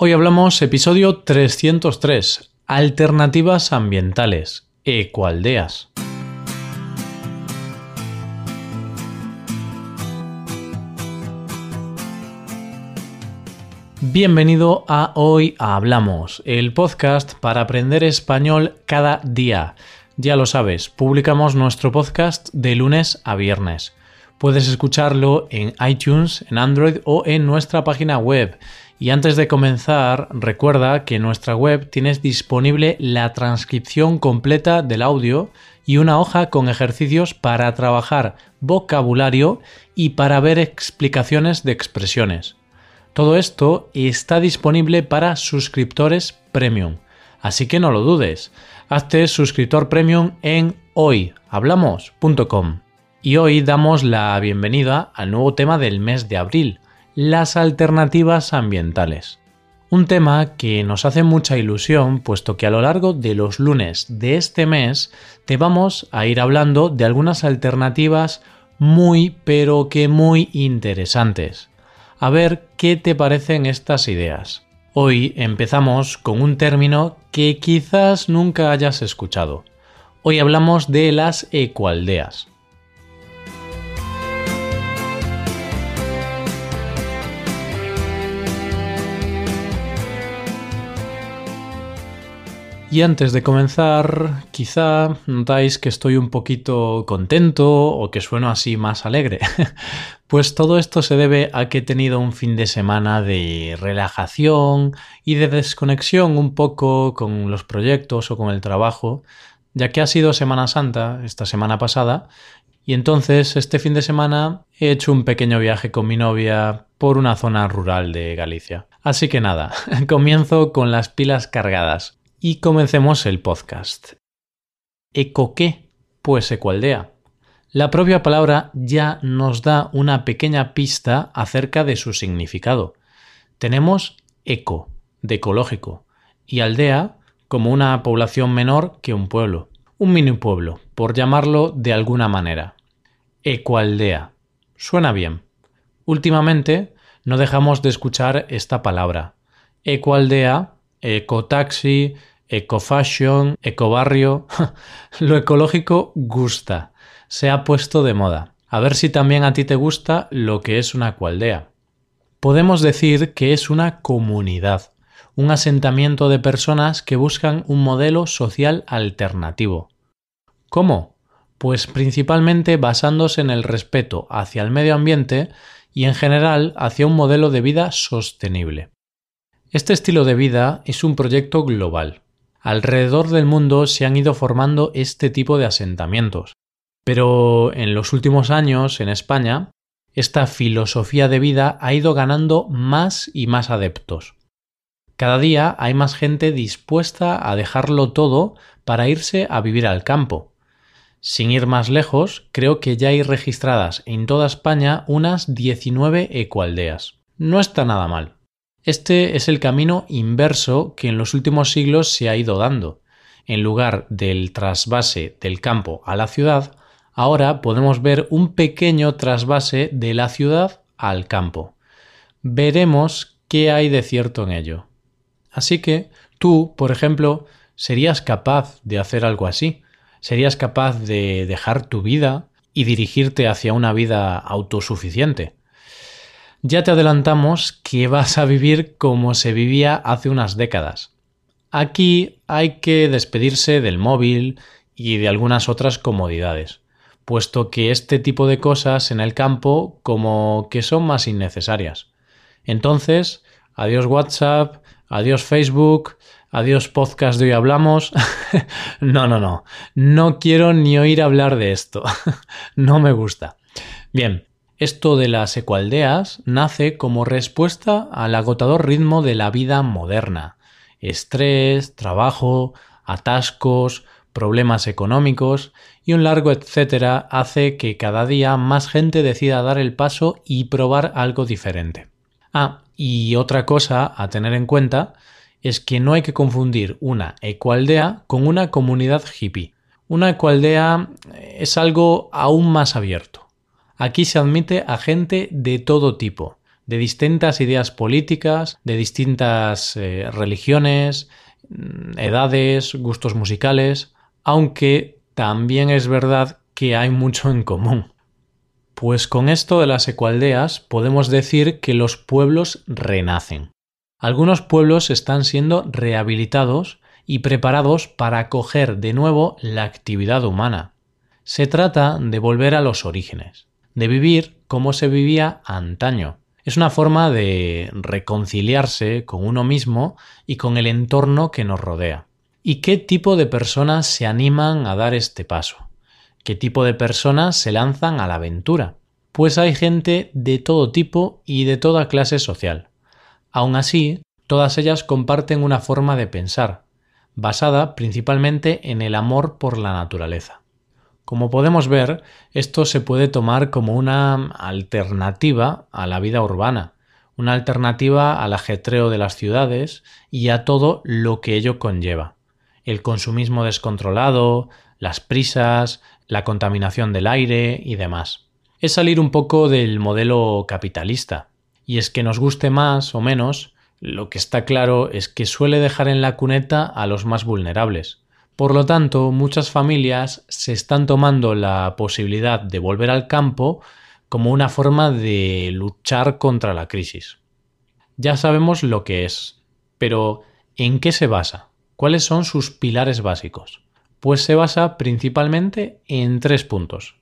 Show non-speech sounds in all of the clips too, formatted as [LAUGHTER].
Hoy hablamos episodio 303, Alternativas ambientales, ecoaldeas. Bienvenido a Hoy Hablamos, el podcast para aprender español cada día. Ya lo sabes, publicamos nuestro podcast de lunes a viernes. Puedes escucharlo en iTunes, en Android o en nuestra página web y antes de comenzar, recuerda que en nuestra web tienes disponible la transcripción completa del audio y una hoja con ejercicios para trabajar vocabulario y para ver explicaciones de expresiones. Todo esto está disponible para suscriptores premium, así que no lo dudes. Hazte suscriptor premium en hoyhablamos.com. Y hoy damos la bienvenida al nuevo tema del mes de abril, las alternativas ambientales. Un tema que nos hace mucha ilusión, puesto que a lo largo de los lunes de este mes te vamos a ir hablando de algunas alternativas muy, pero que muy interesantes. A ver qué te parecen estas ideas. Hoy empezamos con un término que quizás nunca hayas escuchado. Hoy hablamos de las ecoaldeas. Y antes de comenzar, quizá notáis que estoy un poquito contento o que sueno así más alegre. [LAUGHS] pues todo esto se debe a que he tenido un fin de semana de relajación y de desconexión un poco con los proyectos o con el trabajo, ya que ha sido Semana Santa esta semana pasada y entonces este fin de semana he hecho un pequeño viaje con mi novia por una zona rural de Galicia. Así que nada, [LAUGHS] comienzo con las pilas cargadas. Y comencemos el podcast. ¿Eco qué? Pues ecoaldea. La propia palabra ya nos da una pequeña pista acerca de su significado. Tenemos eco, de ecológico, y aldea como una población menor que un pueblo, un mini pueblo, por llamarlo de alguna manera. Ecoaldea. Suena bien. Últimamente no dejamos de escuchar esta palabra. Ecoaldea ecotaxi, ecofashion, ecobarrio. [LAUGHS] Lo ecológico gusta, se ha puesto de moda. A ver si también a ti te gusta lo que es una cualdea. Podemos decir que es una comunidad, un asentamiento de personas que buscan un modelo social alternativo. ¿Cómo? Pues principalmente basándose en el respeto hacia el medio ambiente y en general hacia un modelo de vida sostenible. Este estilo de vida es un proyecto global. Alrededor del mundo se han ido formando este tipo de asentamientos. Pero en los últimos años, en España, esta filosofía de vida ha ido ganando más y más adeptos. Cada día hay más gente dispuesta a dejarlo todo para irse a vivir al campo. Sin ir más lejos, creo que ya hay registradas en toda España unas 19 ecoaldeas. No está nada mal. Este es el camino inverso que en los últimos siglos se ha ido dando. En lugar del trasvase del campo a la ciudad, ahora podemos ver un pequeño trasvase de la ciudad al campo. Veremos qué hay de cierto en ello. Así que tú, por ejemplo, serías capaz de hacer algo así. Serías capaz de dejar tu vida y dirigirte hacia una vida autosuficiente ya te adelantamos que vas a vivir como se vivía hace unas décadas. Aquí hay que despedirse del móvil y de algunas otras comodidades, puesto que este tipo de cosas en el campo como que son más innecesarias. Entonces, adiós WhatsApp, adiós Facebook, adiós podcast de hoy hablamos. [LAUGHS] no, no, no, no quiero ni oír hablar de esto. [LAUGHS] no me gusta. Bien, esto de las ecoaldeas nace como respuesta al agotador ritmo de la vida moderna. Estrés, trabajo, atascos, problemas económicos y un largo etcétera hace que cada día más gente decida dar el paso y probar algo diferente. Ah, y otra cosa a tener en cuenta es que no hay que confundir una ecoaldea con una comunidad hippie. Una ecoaldea es algo aún más abierto. Aquí se admite a gente de todo tipo, de distintas ideas políticas, de distintas eh, religiones, mm, edades, gustos musicales, aunque también es verdad que hay mucho en común. Pues con esto de las ecualdeas podemos decir que los pueblos renacen. Algunos pueblos están siendo rehabilitados y preparados para acoger de nuevo la actividad humana. Se trata de volver a los orígenes, de vivir como se vivía antaño. Es una forma de reconciliarse con uno mismo y con el entorno que nos rodea. ¿Y qué tipo de personas se animan a dar este paso? ¿Qué tipo de personas se lanzan a la aventura? Pues hay gente de todo tipo y de toda clase social. Aún así, todas ellas comparten una forma de pensar, basada principalmente en el amor por la naturaleza. Como podemos ver, esto se puede tomar como una alternativa a la vida urbana, una alternativa al ajetreo de las ciudades y a todo lo que ello conlleva. El consumismo descontrolado, las prisas, la contaminación del aire y demás. Es salir un poco del modelo capitalista. Y es que nos guste más o menos, lo que está claro es que suele dejar en la cuneta a los más vulnerables. Por lo tanto, muchas familias se están tomando la posibilidad de volver al campo como una forma de luchar contra la crisis. Ya sabemos lo que es, pero ¿en qué se basa? ¿Cuáles son sus pilares básicos? Pues se basa principalmente en tres puntos.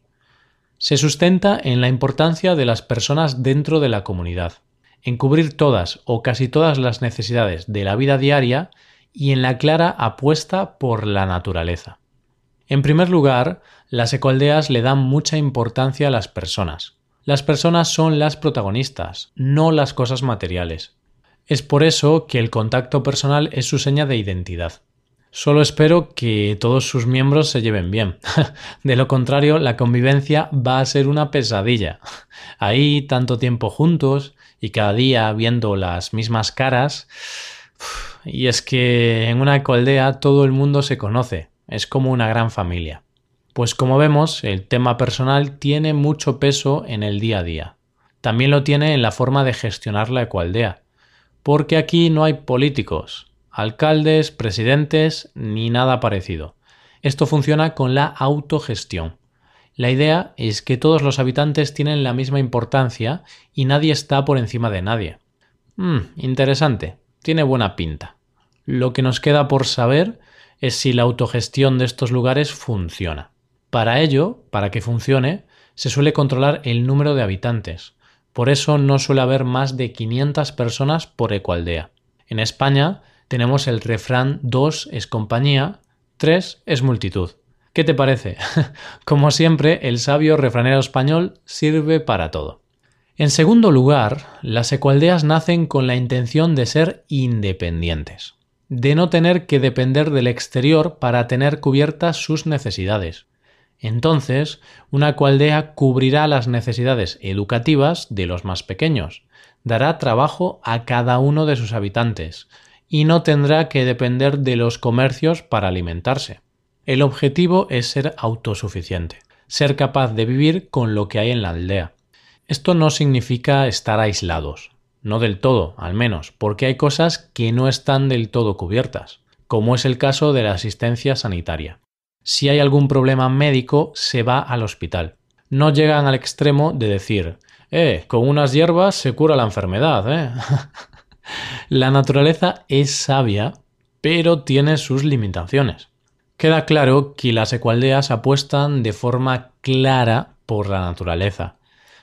Se sustenta en la importancia de las personas dentro de la comunidad, en cubrir todas o casi todas las necesidades de la vida diaria y en la clara apuesta por la naturaleza. En primer lugar, las ecoaldeas le dan mucha importancia a las personas. Las personas son las protagonistas, no las cosas materiales. Es por eso que el contacto personal es su seña de identidad. Solo espero que todos sus miembros se lleven bien. [LAUGHS] De lo contrario, la convivencia va a ser una pesadilla. Ahí tanto tiempo juntos y cada día viendo las mismas caras. Y es que en una ecoaldea todo el mundo se conoce, es como una gran familia. Pues como vemos, el tema personal tiene mucho peso en el día a día. También lo tiene en la forma de gestionar la ecoaldea. Porque aquí no hay políticos, alcaldes, presidentes, ni nada parecido. Esto funciona con la autogestión. La idea es que todos los habitantes tienen la misma importancia y nadie está por encima de nadie. Hmm, interesante, tiene buena pinta. Lo que nos queda por saber es si la autogestión de estos lugares funciona. Para ello, para que funcione, se suele controlar el número de habitantes. Por eso no suele haber más de 500 personas por ecoaldea. En España tenemos el refrán dos es compañía, tres es multitud. ¿Qué te parece? [LAUGHS] Como siempre, el sabio refranero español sirve para todo. En segundo lugar, las ecualdeas nacen con la intención de ser independientes, de no tener que depender del exterior para tener cubiertas sus necesidades. Entonces, una ecualdea cubrirá las necesidades educativas de los más pequeños, dará trabajo a cada uno de sus habitantes, y no tendrá que depender de los comercios para alimentarse. El objetivo es ser autosuficiente, ser capaz de vivir con lo que hay en la aldea. Esto no significa estar aislados, no del todo, al menos, porque hay cosas que no están del todo cubiertas, como es el caso de la asistencia sanitaria. Si hay algún problema médico, se va al hospital. No llegan al extremo de decir, eh, con unas hierbas se cura la enfermedad, eh. [LAUGHS] La naturaleza es sabia, pero tiene sus limitaciones. Queda claro que las ecualdeas apuestan de forma clara por la naturaleza.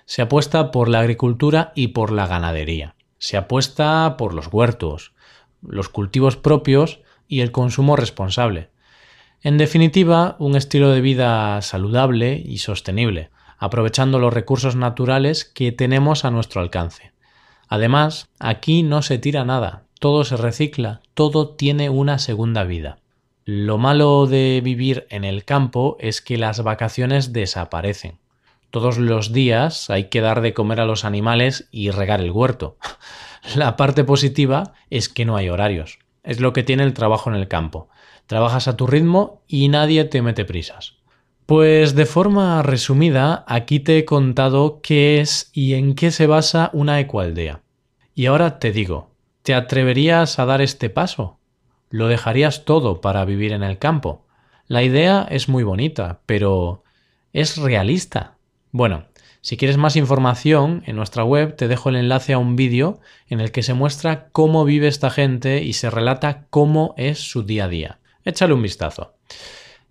Se apuesta por la agricultura y por la ganadería. Se apuesta por los huertos, los cultivos propios y el consumo responsable. En definitiva, un estilo de vida saludable y sostenible, aprovechando los recursos naturales que tenemos a nuestro alcance. Además, aquí no se tira nada, todo se recicla, todo tiene una segunda vida. Lo malo de vivir en el campo es que las vacaciones desaparecen. Todos los días hay que dar de comer a los animales y regar el huerto. [LAUGHS] La parte positiva es que no hay horarios. Es lo que tiene el trabajo en el campo. Trabajas a tu ritmo y nadie te mete prisas. Pues de forma resumida, aquí te he contado qué es y en qué se basa una ecoaldea. Y ahora te digo, ¿te atreverías a dar este paso? ¿Lo dejarías todo para vivir en el campo? La idea es muy bonita, pero ¿es realista? Bueno, si quieres más información, en nuestra web te dejo el enlace a un vídeo en el que se muestra cómo vive esta gente y se relata cómo es su día a día. Échale un vistazo.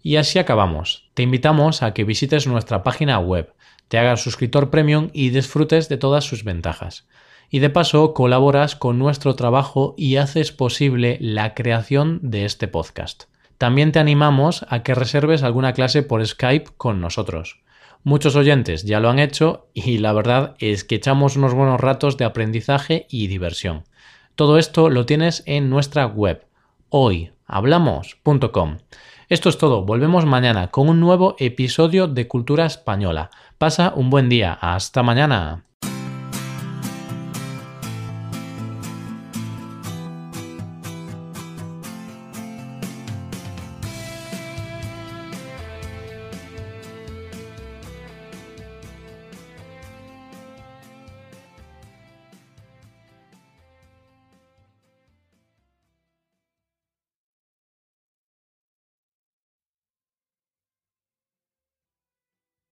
Y así acabamos. Te invitamos a que visites nuestra página web, te hagas suscriptor premium y disfrutes de todas sus ventajas. Y de paso colaboras con nuestro trabajo y haces posible la creación de este podcast. También te animamos a que reserves alguna clase por Skype con nosotros. Muchos oyentes ya lo han hecho y la verdad es que echamos unos buenos ratos de aprendizaje y diversión. Todo esto lo tienes en nuestra web hoyhablamos.com. Esto es todo, volvemos mañana con un nuevo episodio de Cultura Española. Pasa un buen día, hasta mañana.